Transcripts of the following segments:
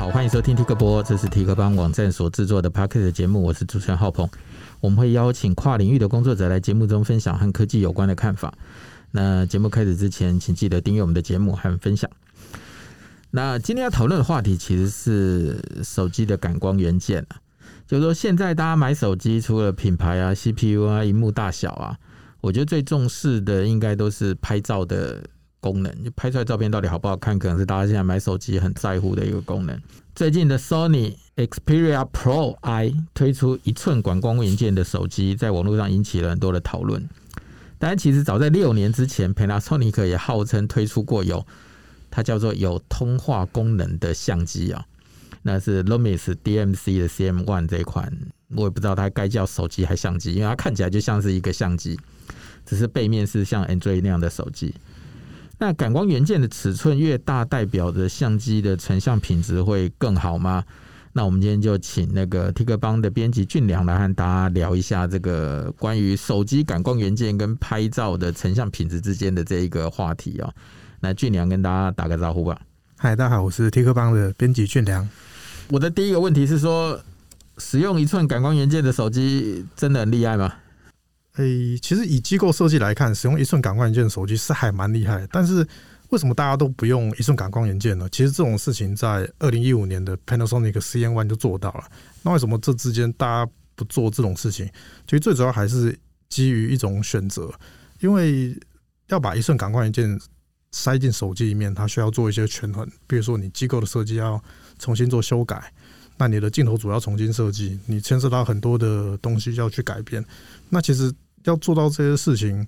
好，欢迎收听 Tik 播，这是 Tik 帮网站所制作的 Podcast 节目，我是主持人浩鹏。我们会邀请跨领域的工作者来节目中分享和科技有关的看法。那节目开始之前，请记得订阅我们的节目和分享。那今天要讨论的话题其实是手机的感光元件啊，就是说现在大家买手机，除了品牌啊、CPU 啊、荧幕大小啊，我觉得最重视的应该都是拍照的。功能就拍出来照片到底好不好看，可能是大家现在买手机很在乎的一个功能。最近的 Sony Xperia Pro I 推出一寸管光元件的手机，在网络上引起了很多的讨论。但其实早在六年之前，Panasonic 也号称推出过有它叫做有通话功能的相机啊，那是 Lumix DMC 的 CM One 这一款，我也不知道它该叫手机还相机，因为它看起来就像是一个相机，只是背面是像 Android 那样的手机。那感光元件的尺寸越大，代表着相机的成像品质会更好吗？那我们今天就请那个 Tik 帮的编辑俊良来和大家聊一下这个关于手机感光元件跟拍照的成像品质之间的这一个话题哦。那俊良跟大家打个招呼吧。嗨，大家好，我是 Tik 帮的编辑俊良。我的第一个问题是说，使用一寸感光元件的手机真的很厉害吗？诶、其实以机构设计来看，使用一寸感光元件的手机是还蛮厉害。但是为什么大家都不用一寸感光元件呢？其实这种事情在二零一五年的 Panasonic CM1 就做到了。那为什么这之间大家不做这种事情？其实最主要还是基于一种选择，因为要把一寸感光元件塞进手机里面，它需要做一些权衡。比如说你机构的设计要重新做修改，那你的镜头组要重新设计，你牵涉到很多的东西要去改变。那其实要做到这些事情，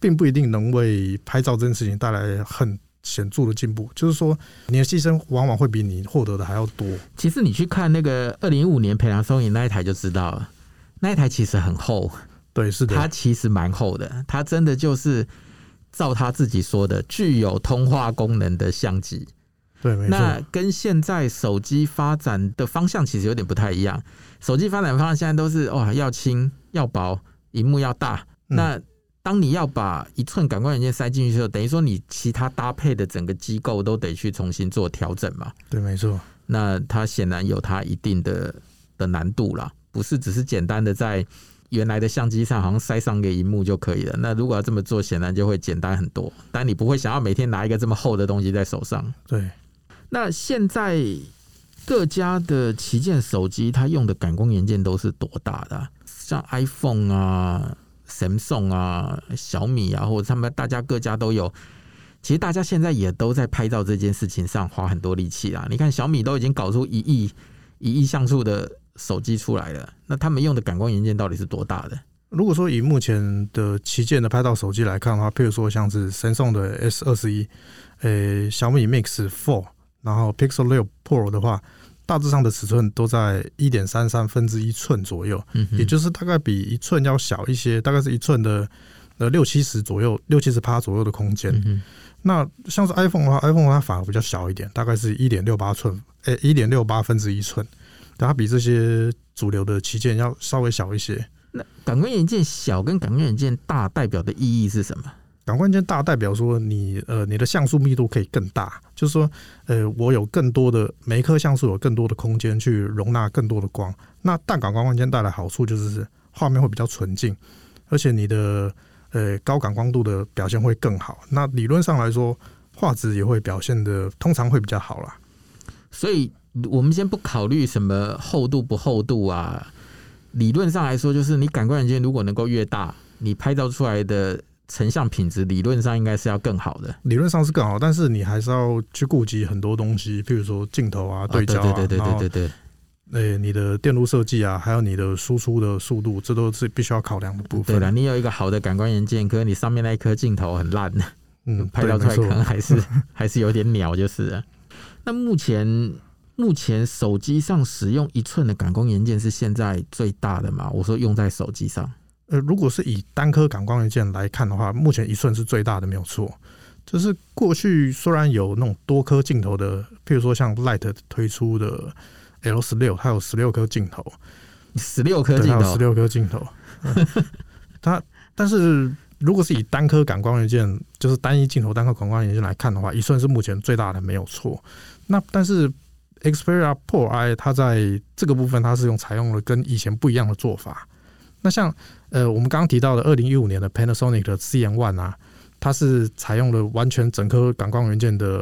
并不一定能为拍照这件事情带来很显著的进步。就是说，你的牺牲往往会比你获得的还要多。其实你去看那个二零一五年 Panasonic 那一台就知道了，那一台其实很厚。对，是的，它其实蛮厚的。它真的就是照他自己说的，具有通话功能的相机。对，没错。那跟现在手机发展的方向其实有点不太一样。手机发展方向现在都是哇，要轻要薄。荧幕要大，那当你要把一寸感光元件塞进去的时候，等于说你其他搭配的整个机构都得去重新做调整嘛？对，没错。那它显然有它一定的的难度啦，不是只是简单的在原来的相机上好像塞上个荧幕就可以了。那如果要这么做，显然就会简单很多。但你不会想要每天拿一个这么厚的东西在手上。对。那现在各家的旗舰手机，它用的感光元件都是多大的？像 iPhone 啊、Samsung 啊、小米啊，或者他们大家各家都有。其实大家现在也都在拍照这件事情上花很多力气啦。你看小米都已经搞出一亿一亿像素的手机出来了，那他们用的感光元件到底是多大的？如果说以目前的旗舰的拍照手机来看的话，譬如说像是 Samsung 的 S 二十一，诶，小米 Mix Four，然后 Pixel 六 Pro 的话。大致上的尺寸都在一点三三分之一寸左右，也就是大概比一寸要小一些，大概是一寸的呃六七十左右，六七十趴左右的空间。那像是 iPhone 的话，iPhone 它反而比较小一点，大概是一点六八寸，诶，一点六八分之一寸，它比这些主流的旗舰要稍微小一些。那感光元件小跟感光元件大代表的意义是什么？感光元件大代表说你呃你的像素密度可以更大，就是说呃我有更多的每一颗像素有更多的空间去容纳更多的光。那大感光元件带来好处就是画面会比较纯净，而且你的呃高感光度的表现会更好。那理论上来说画质也会表现的通常会比较好啦。所以我们先不考虑什么厚度不厚度啊，理论上来说就是你感光元件如果能够越大，你拍照出来的。成像品质理论上应该是要更好的，理论上是更好，但是你还是要去顾及很多东西，譬如说镜头啊、对焦啊，对对对对对对，诶，你的电路设计啊，还有你的输出的速度，这都是必须要考量的部分。对了，你有一个好的感光元件，可是你上面那一颗镜头很烂，嗯，拍照出来可能还是还是有点鸟，就是了。那目前目前手机上使用一寸的感光元件是现在最大的嘛？我说用在手机上。呃，如果是以单颗感光元件来看的话，目前一寸是最大的，没有错。就是过去虽然有那种多颗镜头的，譬如说像 Light 推出的 L 十六，它有十六颗镜头，十六颗镜头，十六颗镜头。它，但是如果是以单颗感光元件，就是单一镜头单颗感光元件来看的话，一寸是目前最大的，没有错。那但是，Xperia Pro I 它在这个部分它是用采用了跟以前不一样的做法。那像呃我们刚刚提到的二零一五年的 Panasonic 的 CN One 啊，它是采用了完全整颗感光元件的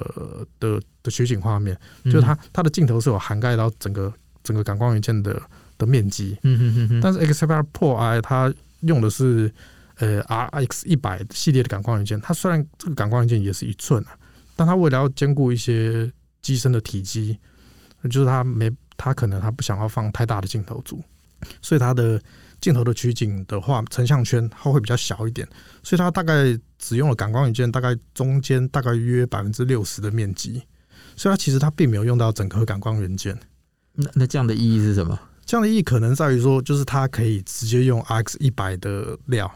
的的取景画面，嗯、就是它它的镜头是有涵盖到整个整个感光元件的的面积。嗯哼哼哼。但是 Xperia Pro I 它用的是呃 RX 一百系列的感光元件，它虽然这个感光元件也是一寸啊，但它为了要兼顾一些机身的体积，就是它没它可能它不想要放太大的镜头组，所以它的镜头的取景的话，成像圈它会比较小一点，所以它大概只用了感光元件大概中间大概约百分之六十的面积，所以它其实它并没有用到整颗感光元件。那那这样的意义是什么？这样的意义可能在于说，就是它可以直接用 RX 一百的料，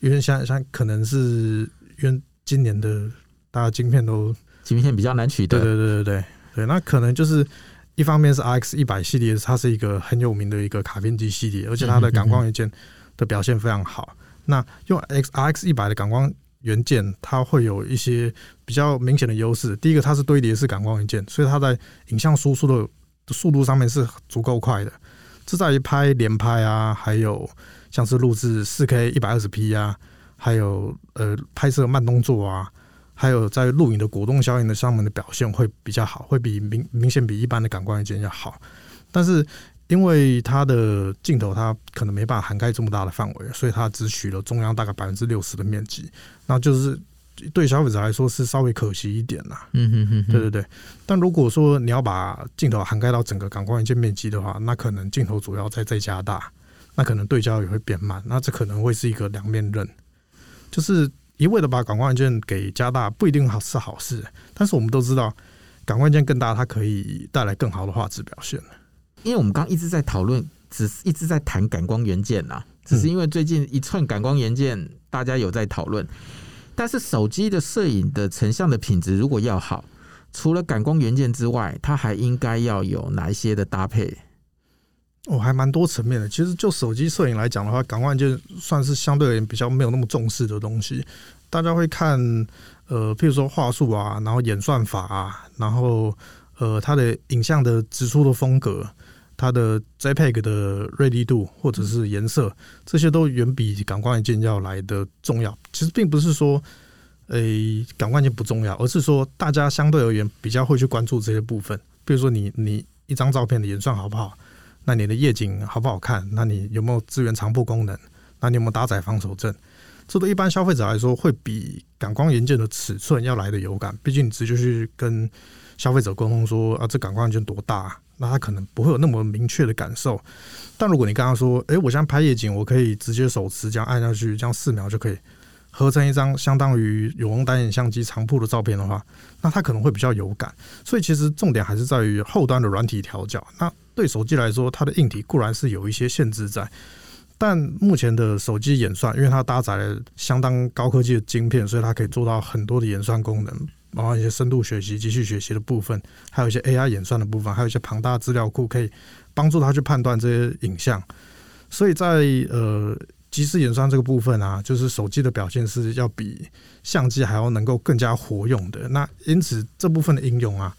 因为像像可能是因为今年的大家晶片都晶片比较难取得，对对对对对。对，那可能就是一方面是 RX 一百系列，它是一个很有名的一个卡片机系列，而且它的感光元件的表现非常好。那用 X RX 一百的感光元件，它会有一些比较明显的优势。第一个，它是堆叠式感光元件，所以它在影像输出的速度上面是足够快的。这在于拍连拍啊，还有像是录制四 K 一百二十 P 啊，还有呃拍摄慢动作啊。还有在录影的果冻效应的上面的表现会比较好，会比明明显比一般的感光元件要好。但是因为它的镜头它可能没办法涵盖这么大的范围，所以它只取了中央大概百分之六十的面积，那就是对消费者来说是稍微可惜一点啦。嗯哼哼，对对对。但如果说你要把镜头涵盖到整个感光元件面积的话，那可能镜头主要再再加大，那可能对焦也会变慢，那这可能会是一个两面刃，就是。一味的把感光元件给加大不一定好是好事，但是我们都知道，感光元件更大，它可以带来更好的画质表现。因为我们刚一直在讨论，只是一直在谈感光元件呐，只是因为最近一寸感光元件大家有在讨论。但是手机的摄影的成像的品质如果要好，除了感光元件之外，它还应该要有哪一些的搭配？哦，还蛮多层面的。其实就手机摄影来讲的话，感光元件算是相对而言比较没有那么重视的东西。大家会看，呃，譬如说画素啊，然后演算法啊，然后呃，它的影像的直出的风格，它的 JPEG 的锐利度或者是颜色，这些都远比感光元件要来的重要。其实并不是说，诶，感光元件不重要，而是说大家相对而言比较会去关注这些部分。比如说你你一张照片的演算好不好？那你的夜景好不好看？那你有没有支援长曝功能？那你有没有搭载防手震？这对一般消费者来说，会比感光元件的尺寸要来的有感。毕竟你直接去跟消费者沟通说啊，这感光元件多大？那他可能不会有那么明确的感受。但如果你跟他说，诶，我现在拍夜景，我可以直接手持这样按下去，这样四秒就可以合成一张相当于有用单眼相机长曝的照片的话，那它可能会比较有感。所以其实重点还是在于后端的软体调教。那对手机来说，它的硬体固然是有一些限制在，但目前的手机演算，因为它搭载了相当高科技的晶片，所以它可以做到很多的演算功能，包括一些深度学习、机器学习的部分，还有一些 AI 演算的部分，还有一些庞大资料库，可以帮助它去判断这些影像。所以在呃即时演算这个部分啊，就是手机的表现是要比相机还要能够更加活用的。那因此这部分的应用啊。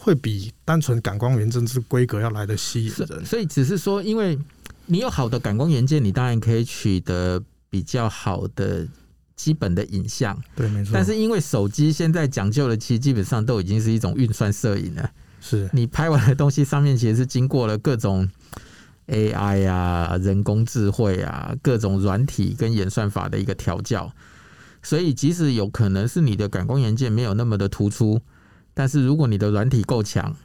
会比单纯感光元件之规格要来的吸引人，所以只是说，因为你有好的感光元件，你当然可以取得比较好的基本的影像。对，没错。但是因为手机现在讲究的，其实基本上都已经是一种运算摄影了。是你拍完的东西上面，其实是经过了各种 AI 啊、人工智慧啊、各种软体跟演算法的一个调教，所以即使有可能是你的感光元件没有那么的突出。但是如果你的软体够强，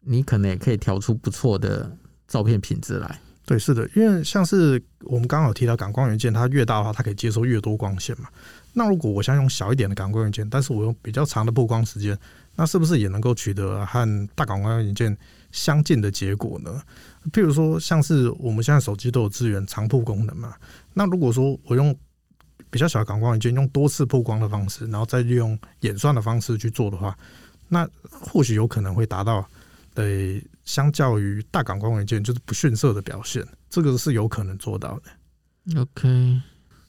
你可能也可以调出不错的照片品质来。对，是的，因为像是我们刚刚有提到感光元件，它越大的话，它可以接收越多光线嘛。那如果我想用小一点的感光元件，但是我用比较长的曝光时间，那是不是也能够取得和大感光元件相近的结果呢？譬如说，像是我们现在手机都有支援长曝功能嘛。那如果说我用比较小的感光元件，用多次曝光的方式，然后再利用演算的方式去做的话，那或许有可能会达到，对，相较于大感光元件就是不逊色的表现，这个是有可能做到的。OK，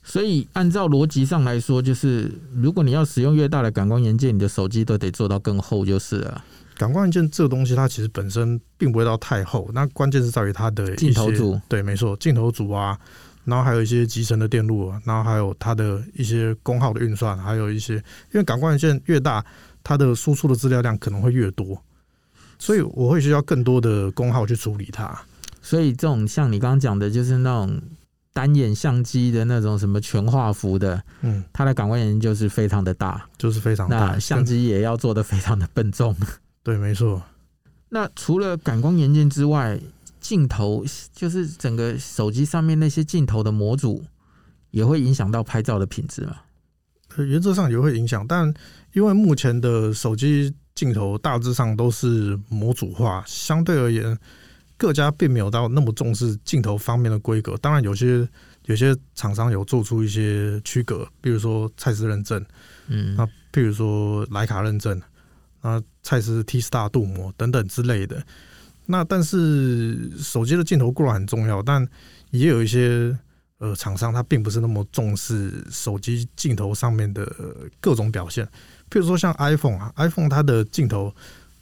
所以按照逻辑上来说，就是如果你要使用越大的感光元件，你的手机都得做到更厚就是了。感光元件这个东西，它其实本身并不会到太厚，那关键是在于它的镜头组。对，没错，镜头组啊，然后还有一些集成的电路啊，然后还有它的一些功耗的运算，还有一些，因为感光元件越大，它的输出的资料量可能会越多，所以我会需要更多的功耗去处理它。所以这种像你刚刚讲的，就是那种单眼相机的那种什么全画幅的，嗯，它的感光元件就是非常的大，就是非常大，那相机也要做得非常的笨重。对，没错。那除了感光元件之外，镜头就是整个手机上面那些镜头的模组，也会影响到拍照的品质吗？原则上也会影响，但因为目前的手机镜头大致上都是模组化，相对而言，各家并没有到那么重视镜头方面的规格。当然，有些有些厂商有做出一些区隔，比如说蔡司认证，嗯，那譬如说莱卡认证。啊，蔡司 T Star 镀膜等等之类的。那但是手机的镜头固然很重要，但也有一些呃厂商他并不是那么重视手机镜头上面的各种表现。譬如说像 iPhone 啊，iPhone 它的镜头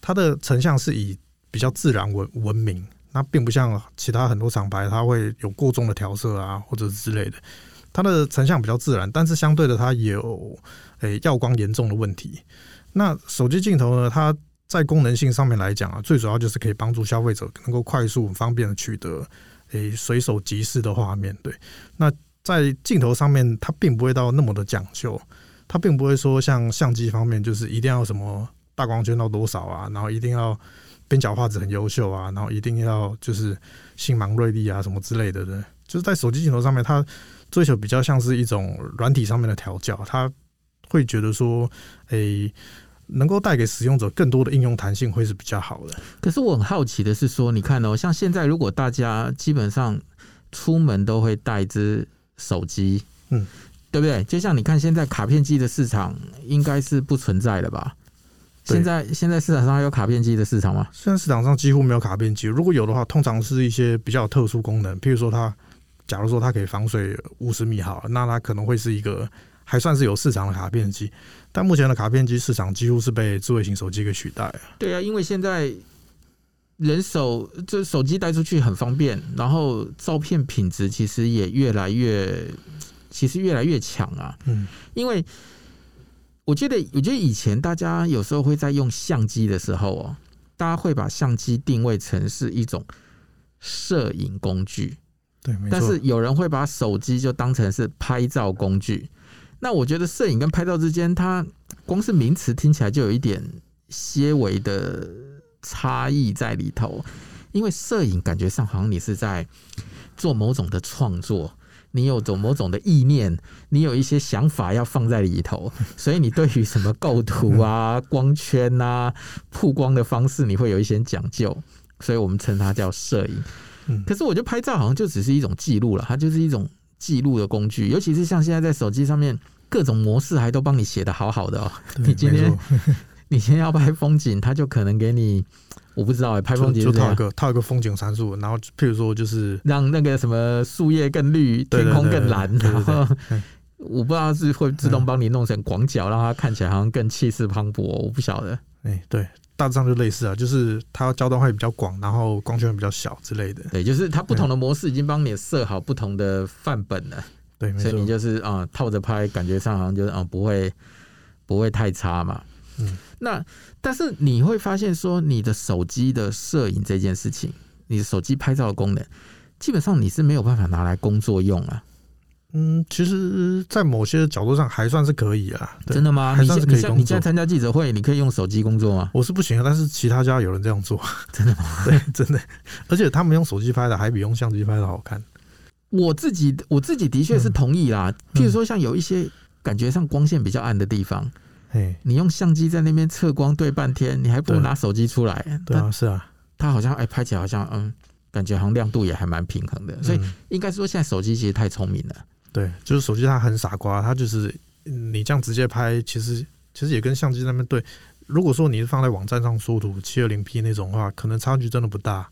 它的成像是以比较自然闻闻名，那并不像其他很多厂牌它会有过重的调色啊或者之类的。它的成像比较自然，但是相对的它有诶、耀光严重的问题。那手机镜头呢？它在功能性上面来讲啊，最主要就是可以帮助消费者能够快速、方便的取得诶随手即视的画面。对，那在镜头上面，它并不会到那么的讲究，它并不会说像相机方面，就是一定要什么大光圈到多少啊，然后一定要边角画质很优秀啊，然后一定要就是星芒锐利啊什么之类的。对，就是在手机镜头上面，它追求比较像是一种软体上面的调教，它会觉得说，诶。能够带给使用者更多的应用弹性会是比较好的。可是我很好奇的是说，你看哦，像现在如果大家基本上出门都会带只手机，嗯，对不对？就像你看现在卡片机的市场应该是不存在的吧？现在现在市场上还有卡片机的市场吗？现在市场上几乎没有卡片机，如果有的话，通常是一些比较特殊功能，譬如说它，假如说它可以防水五十米好，那它可能会是一个。还算是有市场的卡片机，但目前的卡片机市场几乎是被智慧型手机给取代了。对啊，因为现在人手这手机带出去很方便，然后照片品质其实也越来越，其实越来越强啊。嗯，因为我觉得，我觉得以前大家有时候会在用相机的时候哦，大家会把相机定位成是一种摄影工具，对，但是有人会把手机就当成是拍照工具。那我觉得摄影跟拍照之间，它光是名词听起来就有一点些微的差异在里头。因为摄影感觉上好像你是在做某种的创作，你有种某种的意念，你有一些想法要放在里头，所以你对于什么构图啊、光圈啊、曝光的方式，你会有一些讲究，所以我们称它叫摄影。可是我觉得拍照好像就只是一种记录了，它就是一种。记录的工具，尤其是像现在在手机上面，各种模式还都帮你写的好好的哦。你今天你先要拍风景，它就可能给你，我不知道哎，拍风景就套一个套一个风景参数，然后譬如说就是让那个什么树叶更绿，天空更蓝，然后我不知道是会自动帮你弄成广角，让它看起来好像更气势磅礴，我不晓得。哎，对。大致上就类似啊，就是它焦段会比较广，然后光圈会比较小之类的。对，就是它不同的模式已经帮你设好不同的范本了。对，所以你就是啊、呃、套着拍，感觉上好像就是啊、呃、不会不会太差嘛。嗯。那但是你会发现说，你的手机的摄影这件事情，你的手机拍照的功能，基本上你是没有办法拿来工作用啊。嗯，其实，在某些角度上还算是可以啊。真的吗？还算是可以工作。你现在参加记者会，你可以用手机工作吗？我是不行，但是其他家有人这样做。真的吗？对，真的。而且他们用手机拍的还比用相机拍的好看。我自己，我自己的确是同意啦。嗯、譬如说，像有一些感觉上光线比较暗的地方，嗯、你用相机在那边测光对半天，你还不如拿手机出来。对，对啊，是啊。它好像哎，拍起来好像嗯，感觉好像亮度也还蛮平衡的。所以应该说，现在手机其实太聪明了。对，就是手机它很傻瓜，它就是你这样直接拍，其实其实也跟相机那边对。如果说你是放在网站上缩图七二零 P 那种的话，可能差距真的不大。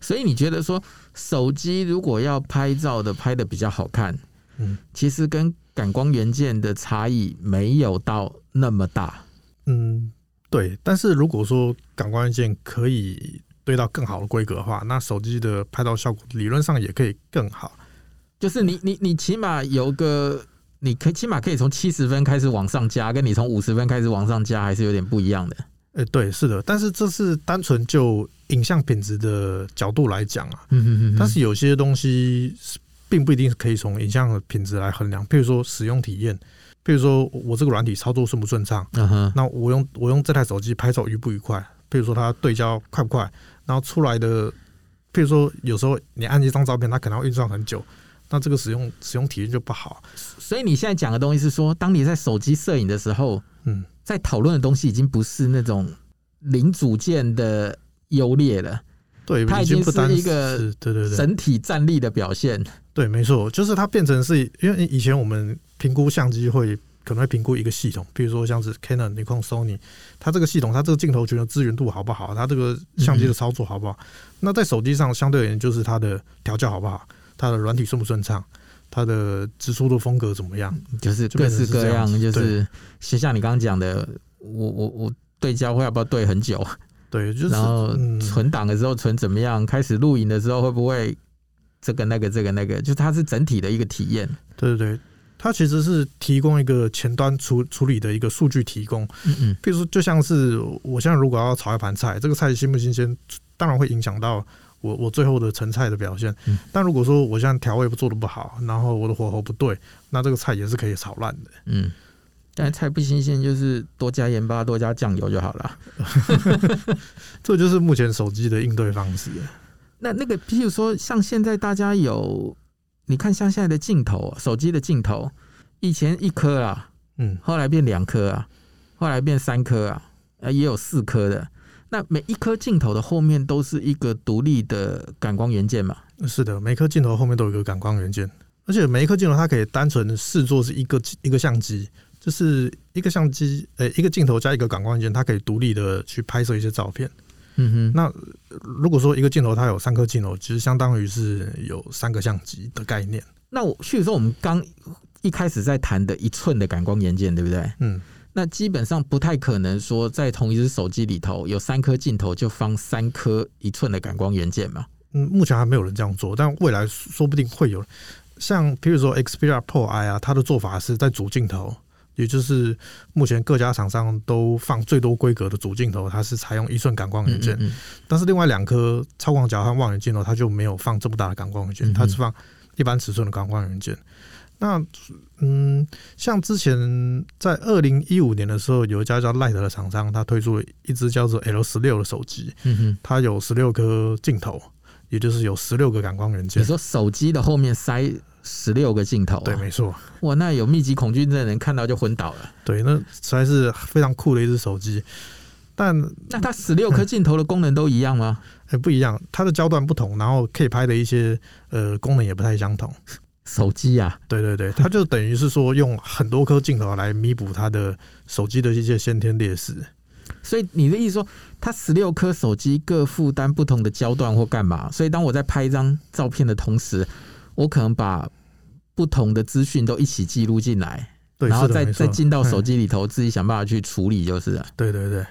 所以你觉得说手机如果要拍照的拍的比较好看，嗯，其实跟感光元件的差异没有到那么大。嗯，对，但是如果说感光元件可以堆到更好的规格的话，那手机的拍照效果理论上也可以更好。就是你你你起码有个，你可以起码可以从七十分开始往上加，跟你从五十分开始往上加还是有点不一样的。哎，对，是的，但是这是单纯就影像品质的角度来讲啊，嗯哼哼，但是有些东西并不一定是可以从影像的品质来衡量，譬如说使用体验，譬如说我这个软体操作顺不顺畅，嗯哼，那我用我用这台手机拍照愉不愉快，譬如说它对焦快不快，然后出来的，譬如说有时候你按一张照片，它可能要运算很久，那这个使用使用体验就不好。所以你现在讲的东西是说，当你在手机摄影的时候，嗯。在讨论的东西已经不是那种零组件的优劣了，对，它已经不是一个对对对整体战力的表现。对，没错，就是它变成是因为以前我们评估相机会可能会评估一个系统，比如说像是 Canon、尼康、Sony，它这个系统，它这个镜头群的资源度好不好，它这个相机的操作好不好？嗯、那在手机上相对而言，就是它的调教好不好，它的软体顺不顺畅。它的直出的风格怎么样？就是各式各样，就是就像你刚刚讲的，我我我对焦会要不要对很久？对，就是然后存档的时候存怎么样？开始录影的时候会不会这个那个这个那个？就它是整体的一个体验。对对对，它其实是提供一个前端处处理的一个数据提供。嗯嗯，比如说就像是我现在如果要炒一盘菜，这个菜新不新鲜，当然会影响到。我我最后的成菜的表现，但如果说我现在调味不做的不好，然后我的火候不对，那这个菜也是可以炒烂的。嗯，但菜不新鲜，就是多加盐巴、多加酱油就好了。这就是目前手机的应对方式。那那个，譬如说像现在大家有，你看像现在的镜头，手机的镜头，以前一颗啊，嗯，后来变两颗啊，后来变三颗啊，呃，也有四颗的。那每一颗镜头的后面都是一个独立的感光元件嘛？是的，每颗镜头后面都有一个感光元件，而且每一颗镜头它可以单纯视作是一个一个相机，就是一个相机，呃、欸，一个镜头加一个感光元件，它可以独立的去拍摄一些照片。嗯哼。那如果说一个镜头它有三颗镜头，其实相当于是有三个相机的概念。那我，譬如说我们刚一开始在谈的一寸的感光元件，对不对？嗯。那基本上不太可能说，在同一只手机里头有三颗镜头就放三颗一寸的感光元件嘛？嗯，目前还没有人这样做，但未来说不定会有。像比如说 Xperia Pro I 啊，它的做法是在主镜头，也就是目前各家厂商都放最多规格的主镜头，它是采用一寸感光元件。嗯嗯嗯。但是另外两颗超广角和望远镜头，它就没有放这么大的感光元件，它是放一般尺寸的感光元件。那嗯，像之前在二零一五年的时候，有一家叫 Light 的厂商，它推出了一只叫做 L 十六的手机。嗯哼，它有十六颗镜头，也就是有十六个感光元件。你说手机的后面塞十六个镜头啊？对，没错。哇，那有密集恐惧症的人看到就昏倒了。对，那实在是非常酷的一只手机。但那它十六颗镜头的功能都一样吗？欸，不一样，它的焦段不同，然后可以拍的一些呃功能也不太相同。手机呀，对对对，它就等于是说用很多颗镜头来弥补它的手机的一些先天劣势。所以你的意思说，它十六颗手机各负担不同的焦段或干嘛？所以当我在拍一张照片的同时，我可能把不同的资讯都一起记录进来，然后再再进到手机里头，自己想办法去处理，就是了。对对对。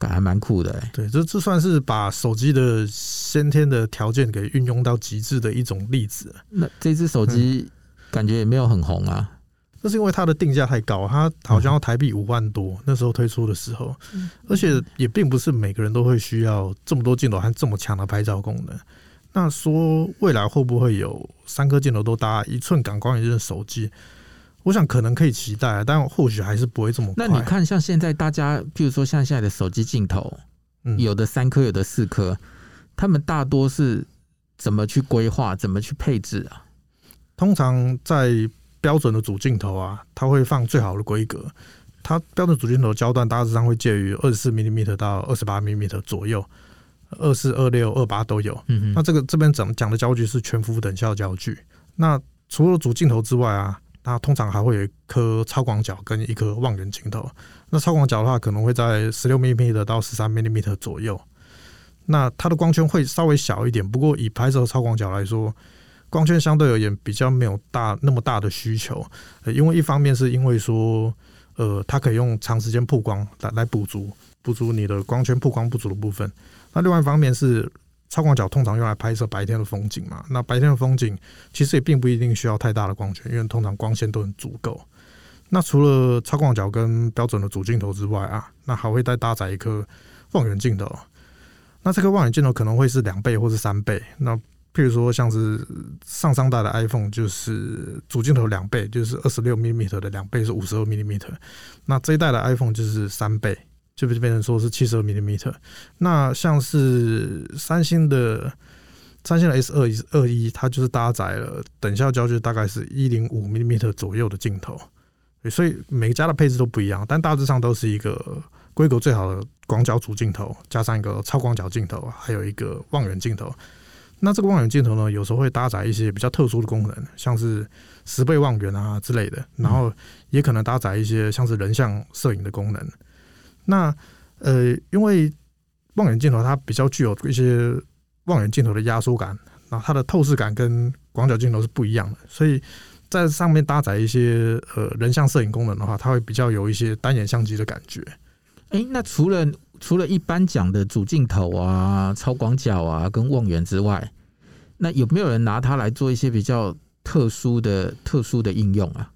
感还蛮酷的，欸，对，这这算是把手机的先天的条件给运用到极致的一种例子。那这只手机感觉也没有很红啊，那是因为它的定价太高，它好像要台币五万多，那时候推出的时候，而且也并不是每个人都会需要这么多镜头和这么强的拍照功能。那说未来会不会有三颗镜头都搭一寸感光元件的手机？我想可能可以期待，但或许还是不会这么快。那你看，像现在大家，譬如说像现在的手机镜头，有的三颗，有的四颗，他们大多是怎么去规划、怎么去配置啊？通常在标准的主镜头啊，它会放最好的规格。它标准主镜头焦段大致上会介于二十四 mm 到二十八 mm 左右，二四、二六、二八都有。嗯哼。那这个这边讲讲的焦距是全幅等效焦距。那除了主镜头之外啊。它通常还会有一颗超广角跟一颗望远镜头。那超广角的话，可能会在十六 mm 到十三 mm 左右。那它的光圈会稍微小一点，不过以拍摄超广角来说，光圈相对而言比较没有大那么大的需求。因为一方面是因为说，呃，它可以用长时间曝光来来补足补足你的光圈曝光不足的部分。那另外一方面是超广角通常用来拍摄白天的风景嘛，那白天的风景其实也并不一定需要太大的光圈，因为通常光线都很足够。那除了超广角跟标准的主镜头之外啊，那还会再搭载一颗望远镜头。那这个望远镜头可能会是两倍或是三倍。那譬如说像是上上代的 iPhone，就是主镜头两倍，就是二十六 mm 的两倍是五十二 mm。那这一代的 iPhone 就是三倍，就变成说是七十二 mm。那像是三星的三星的 S 二一二一，它就是搭载了等效焦距大概是一零五 mm 左右的镜头。所以每家的配置都不一样，但大致上都是一个规格最好的广角主镜头，加上一个超广角镜头，还有一个望远镜头。那这个望远镜头呢，有时候会搭载一些比较特殊的功能，像是十倍望远啊之类的，然后也可能搭载一些像是人像摄影的功能。那呃，因为望远镜头它比较具有一些望远镜头的压缩感，然后它的透视感跟广角镜头是不一样的，所以。在上面搭载一些呃人像摄影功能的话，它会比较有一些单眼相机的感觉。哎、欸，那除了除了一般讲的主镜头啊、超广角啊跟望远之外，那有没有人拿它来做一些比较特殊的特殊的应用啊？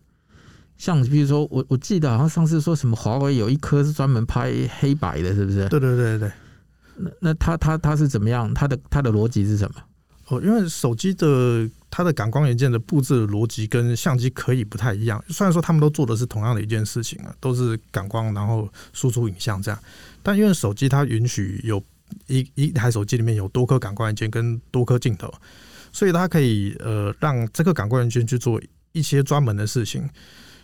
像比如说，我我记得好像上次说什么华为有一颗是专门拍黑白的，是不是？对对对对。那那它它它是怎么样？它的它的逻辑是什么？哦，因为手机的。它的感光元件的布置的逻辑跟相机可以不太一样，虽然说他们都做的是同样的一件事情啊，都是感光然后输出影像这样，但因为手机它允许有一一台手机里面有多颗感光元件跟多颗镜头，所以它可以呃让这个感光元件去做一些专门的事情，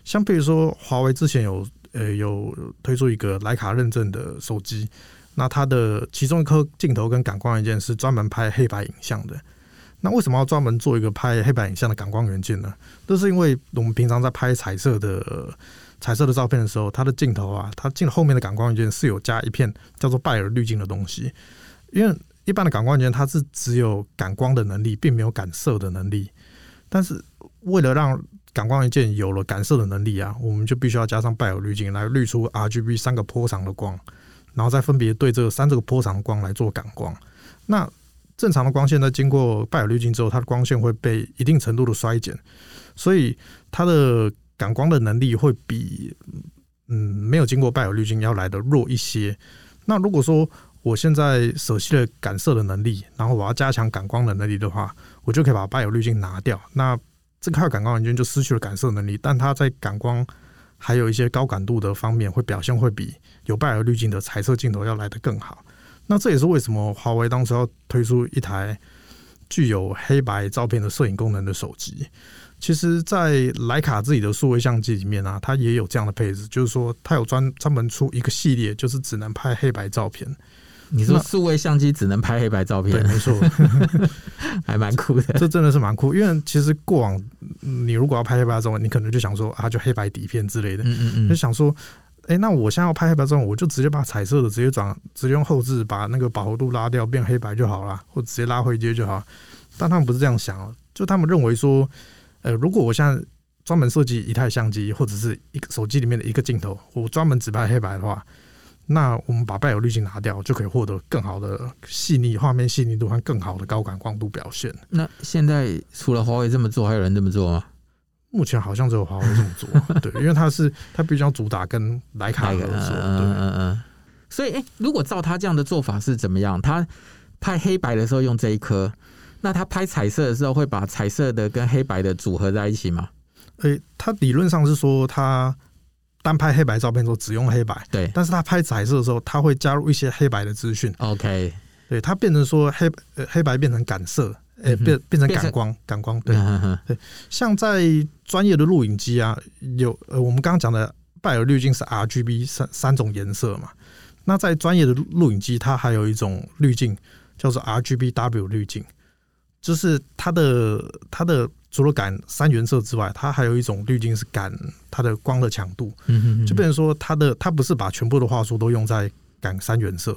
像比如说华为之前有呃有推出一个徕卡认证的手机，那它的其中一颗镜头跟感光元件是专门拍黑白影像的。那为什么要专门做一个拍黑白影像的感光元件呢？这是因为我们平常在拍彩色的彩色的照片的时候，它的镜头啊，它镜后面的感光元件是有加一片叫做拜耳滤镜的东西。因为一般的感光元件它是只有感光的能力，并没有感色的能力。但是为了让感光元件有了感色的能力啊，我们就必须要加上拜耳滤镜来滤出 RGB 三个波长的光，然后再分别对这三这个波长的光来做感光。那正常的光线在经过拜耳滤镜之后，它的光线会被一定程度的衰减，所以它的感光的能力会比嗯没有经过拜耳滤镜要来得弱一些。那如果说我现在舍弃了感色的能力，然后我要加强感光的能力的话，我就可以把拜耳滤镜拿掉，那这块感光元件就失去了感色能力，但它在感光还有一些高感度的方面会表现会比有拜耳滤镜的彩色镜头要来得更好。那这也是为什么华为当时要推出一台具有黑白照片的摄影功能的手机。其实，在徠卡自己的数位相机里面啊，它也有这样的配置，就是说它有专专门出一个系列，就是只能拍黑白照片。你说数位相机只能拍黑白照片？对，没错，还蛮酷的。这真的是蛮酷，因为其实过往你如果要拍黑白照片，你可能就想说啊，就黑白底片之类的，嗯嗯嗯，就想说。哎、欸，那我现在要拍黑白照，我就直接把彩色的直接转，直接用后置把那个饱和度拉掉，变黑白就好了，或直接拉灰阶就好。但他们不是这样想，就他们认为说，呃，如果我现在专门设计一台相机或者是一个手机里面的一个镜头，我专门只拍黑白的话，那我们把拜耳滤镜拿掉，就可以获得更好的细腻画面细腻度和更好的高感光度表现。那现在除了华为这么做，还有人这么做吗？目前好像只有华为这么做，对，因为它是它比较主打跟徕卡合作，嗯嗯嗯。所以，哎、欸，如果照他这样的做法是怎么样？他拍黑白的时候用这一颗，那他拍彩色的时候会把彩色的跟黑白的组合在一起吗？诶、欸，他理论上是说，他单拍黑白照片的时候只用黑白，对。但是他拍彩色的时候，他会加入一些黑白的资讯。OK，对，他变成说黑呃黑白变成感色。诶、欸，变变成感光，感光，对对。像在专业的录影机啊，有呃，我们刚刚讲的拜耳滤镜是 RGB 三三种颜色嘛。那在专业的录影机，它还有一种滤镜叫做 RGBW 滤镜，就是它的它的除了感三原色之外，它还有一种滤镜是感它的光的强度。嗯嗯，就变成说它的它不是把全部的话术都用在感三原色。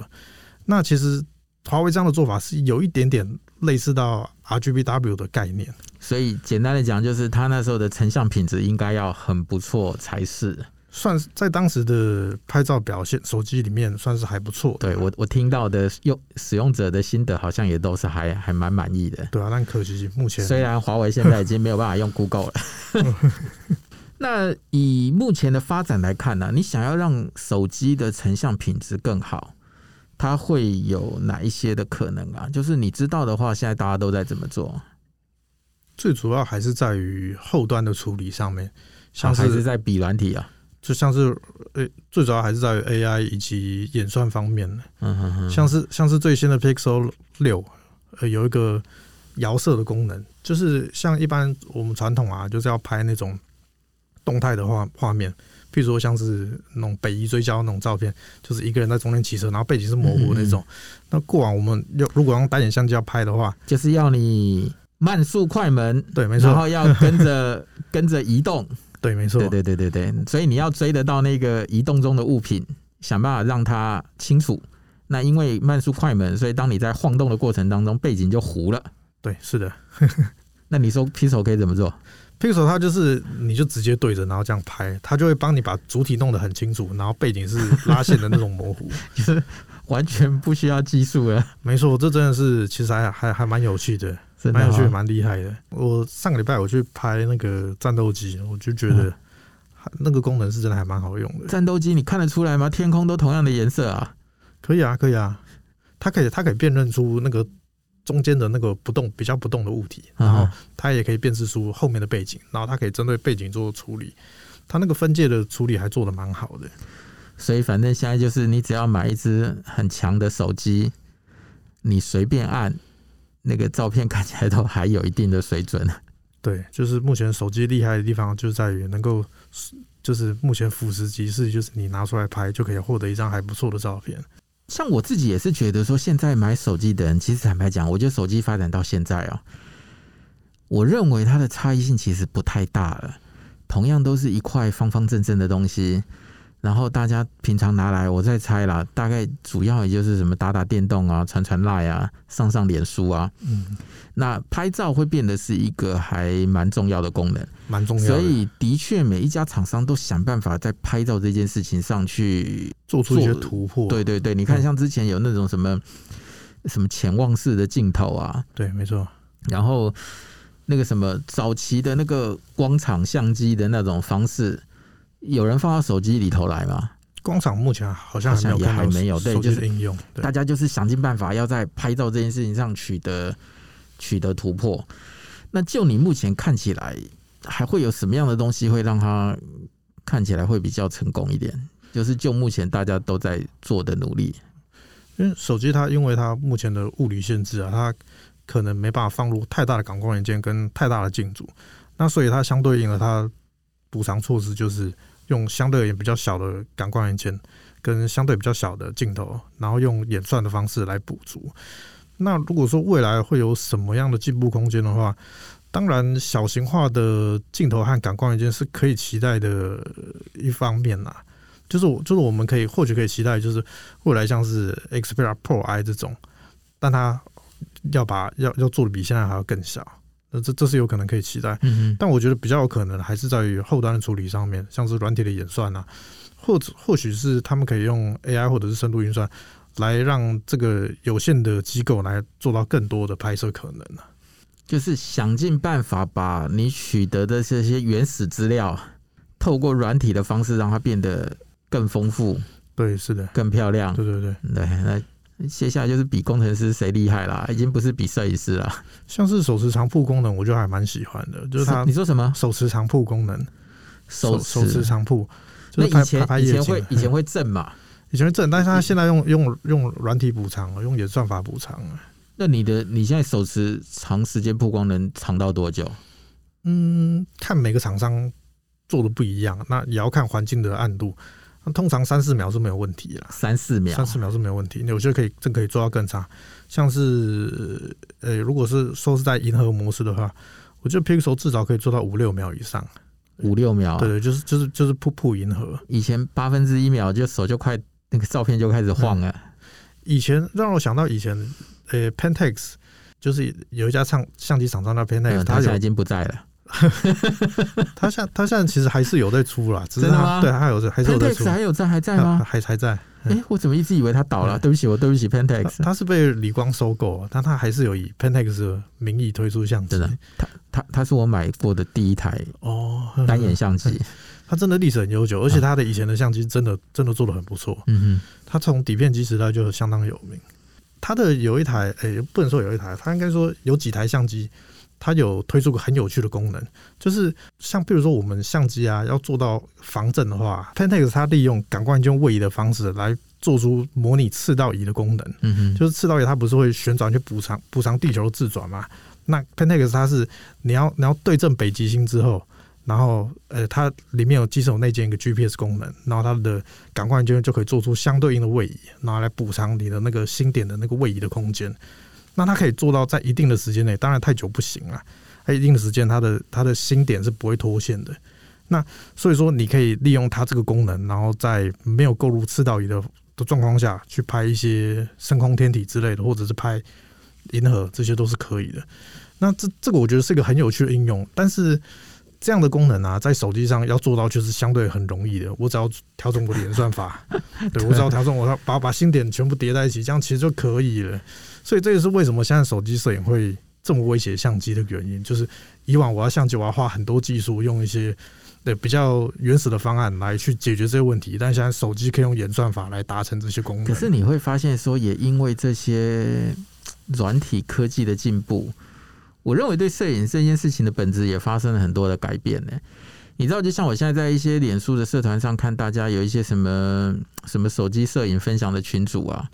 那其实华为这样的做法是有一点点。类似到 RGBW 的概念，所以简单的讲，就是它那时候的成像品质应该要很不错才是。算是在当时的拍照表现，手机里面算是还不错。对我我听到的用使用者的心得，好像也都是还还蛮满意的。对啊，但可惜目前虽然华为现在已经没有办法用 Google 了。那以目前的发展来看呢、啊，你想要让手机的成像品质更好，它会有哪一些的可能啊？就是你知道的话，现在大家都在怎么做？最主要还是在于后端的处理上面，像是，还是在比软体啊，就像是呃，最主要还是在于 AI 以及演算方面。嗯哼哼，像是像是最新的 Pixel 六，呃，有一个摇色的功能，就是像一般我们传统啊，就是要拍那种。动态的画画面，譬如说像是那种北移追焦那种照片，就是一个人在中间骑车，然后背景是模糊的那种。嗯嗯，那过往我们要如果用单眼相机要拍的话，就是要你慢速快门，对，没错，然后要跟着 跟着移动，对，没错，对对对对对，所以你要追得到那个移动中的物品，想办法让它清楚。那因为慢速快门，所以当你在晃动的过程当中，背景就糊了。对，是的。那你说 Pixel 可以怎么做？Pixel 它就是，你就直接对着，然后这样拍，它就会帮你把主体弄得很清楚，然后背景是拉线的那种模糊，就是完全不需要技术了。没错，这真的是其实还还还蛮有趣的，蛮有趣的，蛮厉害的。我上个礼拜我去拍那个战斗机，我就觉得那个功能是真的还蛮好用的。战斗机你看得出来吗？天空都同样的颜色啊？可以啊，可以啊，它可以它可以辨认出那个。中间的那个不动比较不动的物体，然后它也可以辨识出后面的背景，然后它可以针对背景做处理，它那个分界的处理还做的蛮好的。所以反正现在就是你只要买一只很强的手机，你随便按那个照片看起来都还有一定的水准。对，就是目前手机厉害的地方就在于能够，就是目前俯拾即是，就是你拿出来拍就可以获得一张还不错的照片。像我自己也是觉得说，现在买手机的人，其实坦白讲，我觉得手机发展到现在啊，我认为它的差异性其实不太大了。同样都是一块方方正正的东西。然后大家平常拿来，我再猜啦，大概主要也就是什么打打电动啊、传传赖啊、上上脸书啊。嗯，那拍照会变得是一个还蛮重要的功能，蛮重要的。所以的确，每一家厂商都想办法在拍照这件事情上去做出一些突破。对对对，你看，像之前有那种什么什么潜望式的镜头啊，对，没错。然后那个什么早期的那个光场相机的那种方式。有人放到手机里头来吗？工厂目前好像还没有，也还没有。对，就是应用，大家就是想尽办法要在拍照这件事情上取得取得突破。那就你目前看起来，还会有什么样的东西会让它看起来会比较成功一点？就是就目前大家都在做的努力，因为手机它因为它目前的物理限制啊，它可能没办法放入太大的感光元件跟太大的镜组，那所以它相对应的它补偿措施就是。用相对而言比较小的感光元件，跟相对比较小的镜头，然后用演算的方式来补足。那如果说未来会有什么样的进步空间的话，当然小型化的镜头和感光元件是可以期待的一方面啦。就是我就是我们可以或许可以期待，就是未来像是 Xperia Pro I 这种，但它要把要要做的比现在还要更小。那这这是有可能可以期待，但我觉得比较有可能还是在于后端的处理上面，像是软体的演算啊，或者或许是他们可以用 AI 或者是深度运算来让这个有限的机构来做到更多的拍摄可能啊，就是想尽办法把你取得的这些原始资料，透过软体的方式让它变得更丰富，对，是的，更漂亮，对对对，对，那。接下来就是比工程师谁厉害啦，已经不是比摄影师了。像是手持长曝功能，我就还蛮喜欢的，就是它。你说什么？手持长曝功能，手手持长曝。那以前以前会 以前会震嘛？以前会震，但是它现在用用用软体补偿了，用演算法补偿了。那你的你现在手持长时间曝光能长到多久？嗯，看每个厂商做的不一样，那也要看环境的暗度。那通常三四秒是没有问题啦，三四秒，三四秒是没有问题。有些可以，真可以做到更差。像是，呃，如果是说是在银河模式的话，我觉得 Pixel 至少可以做到五六秒以上。五六秒，对对，就是就是就是瀑布银河。以前八分之一秒就手就快那个照片就开始晃了。以前让我想到以前，呃，Pentax 就是有一家唱相机厂商叫 Pentax，他现在已经不在了。他现他现在其实还是有在出啦，只是他？对，还有在还是有在出，还有在还在吗？还还在。哎、欸，我怎么一直以为他倒了？对不起，我对不起，Pentax，他是被李光收购，但他还是有以 Pentax 的名义推出相机。真的，他他他是我买过的第一台哦单眼相机，他真的历史很悠久，而且他的以前的相机真的真的做的很不错。嗯哼，他从底片机时代就相当有名。他的有一台，哎、欸，不能说有一台，他应该说有几台相机。它有推出个很有趣的功能，就是像比如说我们相机啊，要做到防震的话，Pentax 它利用感光元件位移的方式来做出模拟赤道仪的功能。嗯哼，就是赤道仪它不是会旋转去补偿补偿地球的自转嘛？那 Pentax 它是你要你要对正北极星之后，然后呃它里面有机手内建一个 GPS 功能，然后它的感光元件就可以做出相对应的位移，然后来补偿你的那个星点的那个位移的空间。那它可以做到在一定的时间内，当然太久不行啊。在一定的时间，它的它的星点是不会脱线的。那所以说，你可以利用它这个功能，然后在没有购入赤道仪的的状况下去拍一些深空天体之类的，或者是拍银河，这些都是可以的。那这这个我觉得是一个很有趣的应用，但是这样的功能啊，在手机上要做到就是相对很容易的。我只要调整我的演算法，对我只要调整我要把把星点全部叠在一起，这样其实就可以了。所以这也是为什么现在手机摄影会这么威胁相机的原因，就是以往我要相机，我要花很多技术，用一些对比较原始的方案来去解决这些问题，但现在手机可以用演算法来达成这些功能。可是你会发现说，也因为这些软体科技的进步，我认为对摄影这件事情的本质也发生了很多的改变呢。你知道，就像我现在在一些脸书的社团上看，大家有一些什么什么手机摄影分享的群组啊，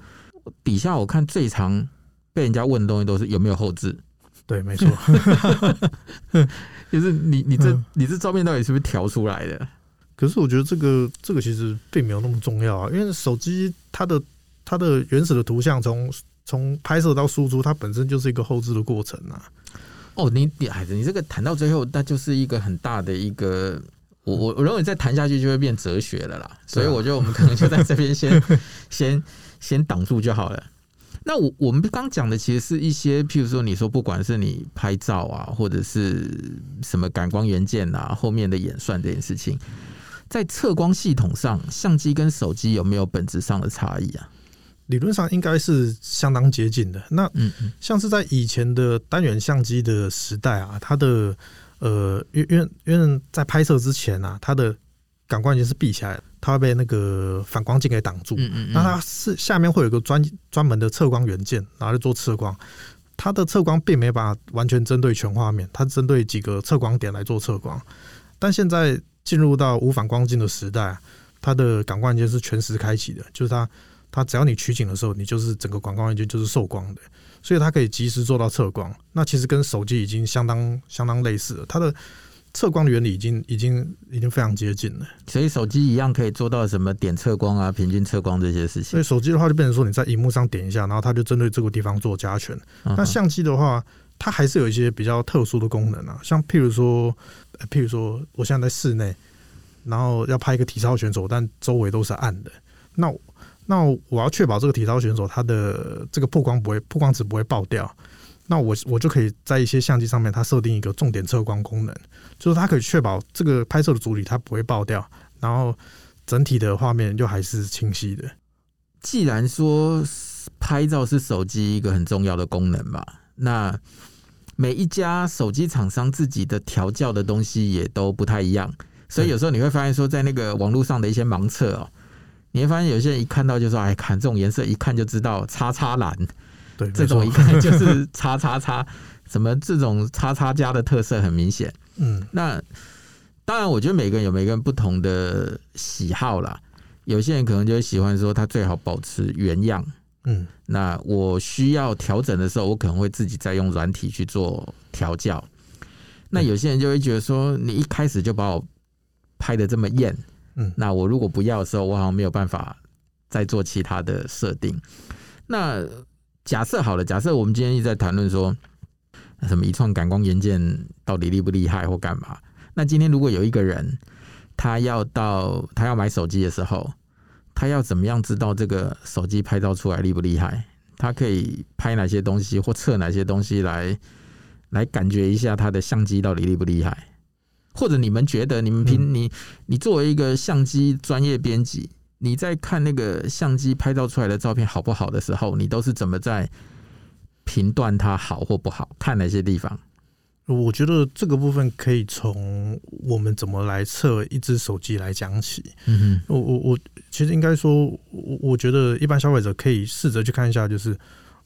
底下我看最常。被人家问的东西都是有没有后置？对，没错，就是你你这你这照片到底是不是调出来的？可是我觉得这个这个其实并没有那么重要啊，因为手机它的它的原始的图像从从拍摄到输出，它本身就是一个后置的过程啊。哦，你你孩子，你这个谈到最后，那就是一个很大的一个，我我我认为再谈下去就会变哲学了啦。所以我觉得我们可能就在这边先 先先挡住就好了。那我我们刚讲的其实是一些，譬如说你说不管是你拍照啊，或者是什么感光元件啊，后面的演算这件事情，在测光系统上，相机跟手机有没有本质上的差异啊？理论上应该是相当接近的。那嗯，像是在以前的单元相机的时代啊，它的呃，因因因为在拍摄之前啊，它的感光已经是闭起来了。它会被那个反光镜给挡住，嗯嗯嗯，那它是下面会有一个专专门的测光元件，拿来做测光。它的测光并没办法完全针对全画面，它针对几个测光点来做测光。但现在进入到无反光镜的时代，它的感光元件是全时开启的，就是它它只要你取景的时候，你就是整个广光元件就是受光的，所以它可以及时做到测光。那其实跟手机已经相当相当类似了，它的。测光的原理已经已经已经非常接近了，所以手机一样可以做到什么点测光啊、平均测光这些事情。所以手机的话就变成说你在荧幕上点一下，然后它就针对这个地方做加权。Uh. 那相机的话，它还是有一些比较特殊的功能啊，像譬如说，譬如说我现在在室内，然后要拍一个体操选手，但周围都是暗的，那那我要确保这个体操选手他的这个曝光不会曝光值不会爆掉。那我我就可以在一些相机上面，它设定一个重点测光功能，就是它可以确保这个拍摄的主体它不会爆掉，然后整体的画面就还是清晰的。既然说拍照是手机一个很重要的功能嘛，那每一家手机厂商自己的调教的东西也都不太一样，所以有时候你会发现说，在那个网络上的一些盲测哦，你会发现有些人一看到就说：“哎，看这种颜色，一看就知道叉叉蓝。”对，这种一看就是叉叉叉，什么这种叉叉家的特色很明显。嗯，那当然，我觉得每个人有每个人不同的喜好啦。有些人可能就会喜欢说，他最好保持原样。嗯，那我需要调整的时候，我可能会自己再用软体去做调教。那有些人就会觉得说，你一开始就把我拍的这么艳，嗯，那我如果不要的时候，我好像没有办法再做其他的设定。那假设好了，假设我们今天一直在谈论说，什么一创感光元件到底厉不厉害或干嘛？那今天如果有一个人，他要到他要买手机的时候，他要怎么样知道这个手机拍照出来厉不厉害？他可以拍哪些东西或测哪些东西来来感觉一下他的相机到底厉不厉害？或者你们觉得，你们凭嗯你你作为一个相机专业编辑，你在看那个相机拍照出来的照片好不好的时候，你都是怎么在评断它好或不好？看哪些地方？我觉得这个部分可以从我们怎么来测一只手机来讲起。嗯我我我其实应该说，我我觉得一般消费者可以试着去看一下，就是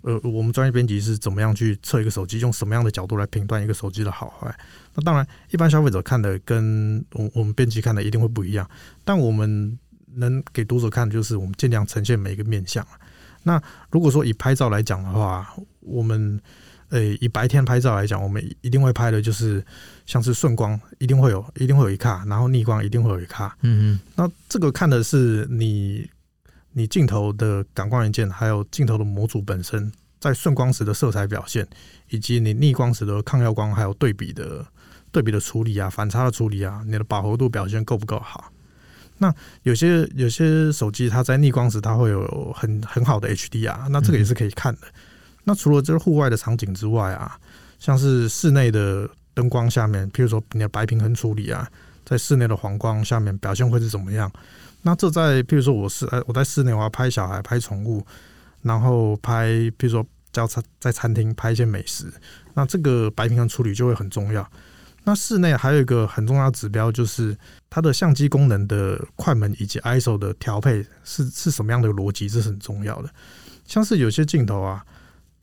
呃，我们专业编辑是怎么样去测一个手机，用什么样的角度来评断一个手机的好坏。那当然，一般消费者看的跟我我们编辑看的一定会不一样，但我们能给读者看的就是我们尽量呈现每一个面相。那如果说以拍照来讲的话，我们呃，以白天拍照来讲，我们一定会拍的就是像是顺光，一定会有，一定会有一卡，然后逆光一定会有一卡。嗯嗯那这个看的是你你镜头的感光元件，还有镜头的模组本身在顺光时的色彩表现，以及你逆光时的抗耀光，还有对比的对比的处理啊，反差的处理啊，你的饱和度表现够不够好？那有些有些手机它在逆光时，它会有很很好的 HDR，那这个也是可以看的。那除了这个户外的场景之外啊，像是室内的灯光下面，譬如说你的白平衡处理啊，在室内的黄光下面表现会是怎么样？那这在譬如说我是呃我在室内我要拍小孩、拍宠物，然后拍譬如说叫餐在餐厅拍一些美食，那这个白平衡处理就会很重要。那室内还有一个很重要的指标，就是它的相机功能的快门以及 ISO 的调配是是什么样的逻辑，这是很重要的。像是有些镜头啊。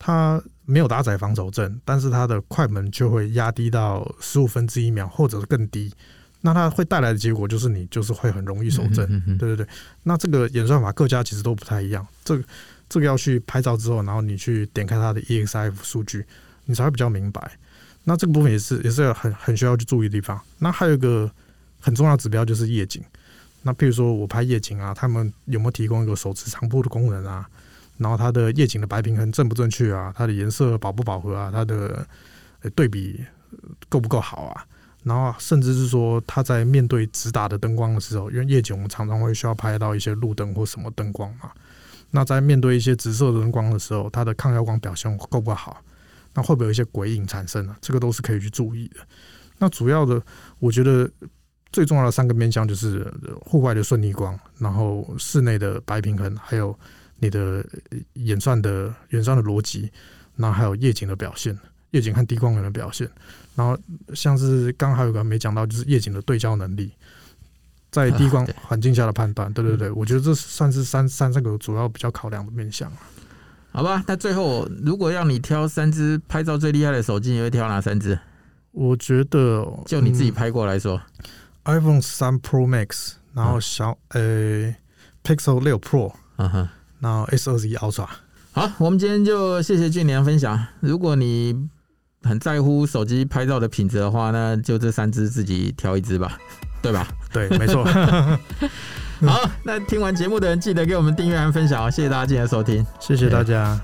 它没有搭载防手震，但是它的快门就会压低到十五分之一秒，或者是更低。那它会带来的结果就是你就是会很容易手震。对对对。那这个演算法各家其实都不太一样。这个这个要去拍照之后，然后你去点开它的 EXIF 数据，你才会比较明白。那这个部分也是也是很很需要去注意的地方。那还有一个很重要指标就是夜景。那譬如说我拍夜景啊，他们有没有提供一个手持长波的功能啊？然后它的夜景的白平衡正不正确啊？它的颜色饱不饱和啊？它的对比够不够好啊？然后甚至是说，它在面对直打的灯光的时候，因为夜景我们常常会需要拍到一些路灯或什么灯光嘛。那在面对一些直射灯光的时候，它的抗耀光表现够不好？那会不会有一些鬼影产生呢、啊？这个都是可以去注意的。那主要的，我觉得最重要的三个面向就是户外的顺逆光，然后室内的白平衡，还有。你的演算的演算的逻辑，那还有夜景的表现，夜景和低光源的表现，然后像是刚刚还有个没讲到，就是夜景的对焦能力，在低光环境下的判断，对对对，我觉得这算是三三这个主要比较考量的面向。好吧，那最后如果要你挑三只拍照最厉害的手机，你会挑哪三只？我觉得就你自己拍过来说，嗯，iPhone 三 Pro Max，然后小呃、嗯欸、Pixel 六 Pro，嗯哼。然后 S 二十一 Ultra，好，我们今天就谢谢俊良分享。如果你很在乎手机拍照的品质的话，那就这三只自己挑一只吧，对吧？对，没错。好，那听完节目的人记得给我们订阅和分享，谢谢大家今天的收听，谢谢大家。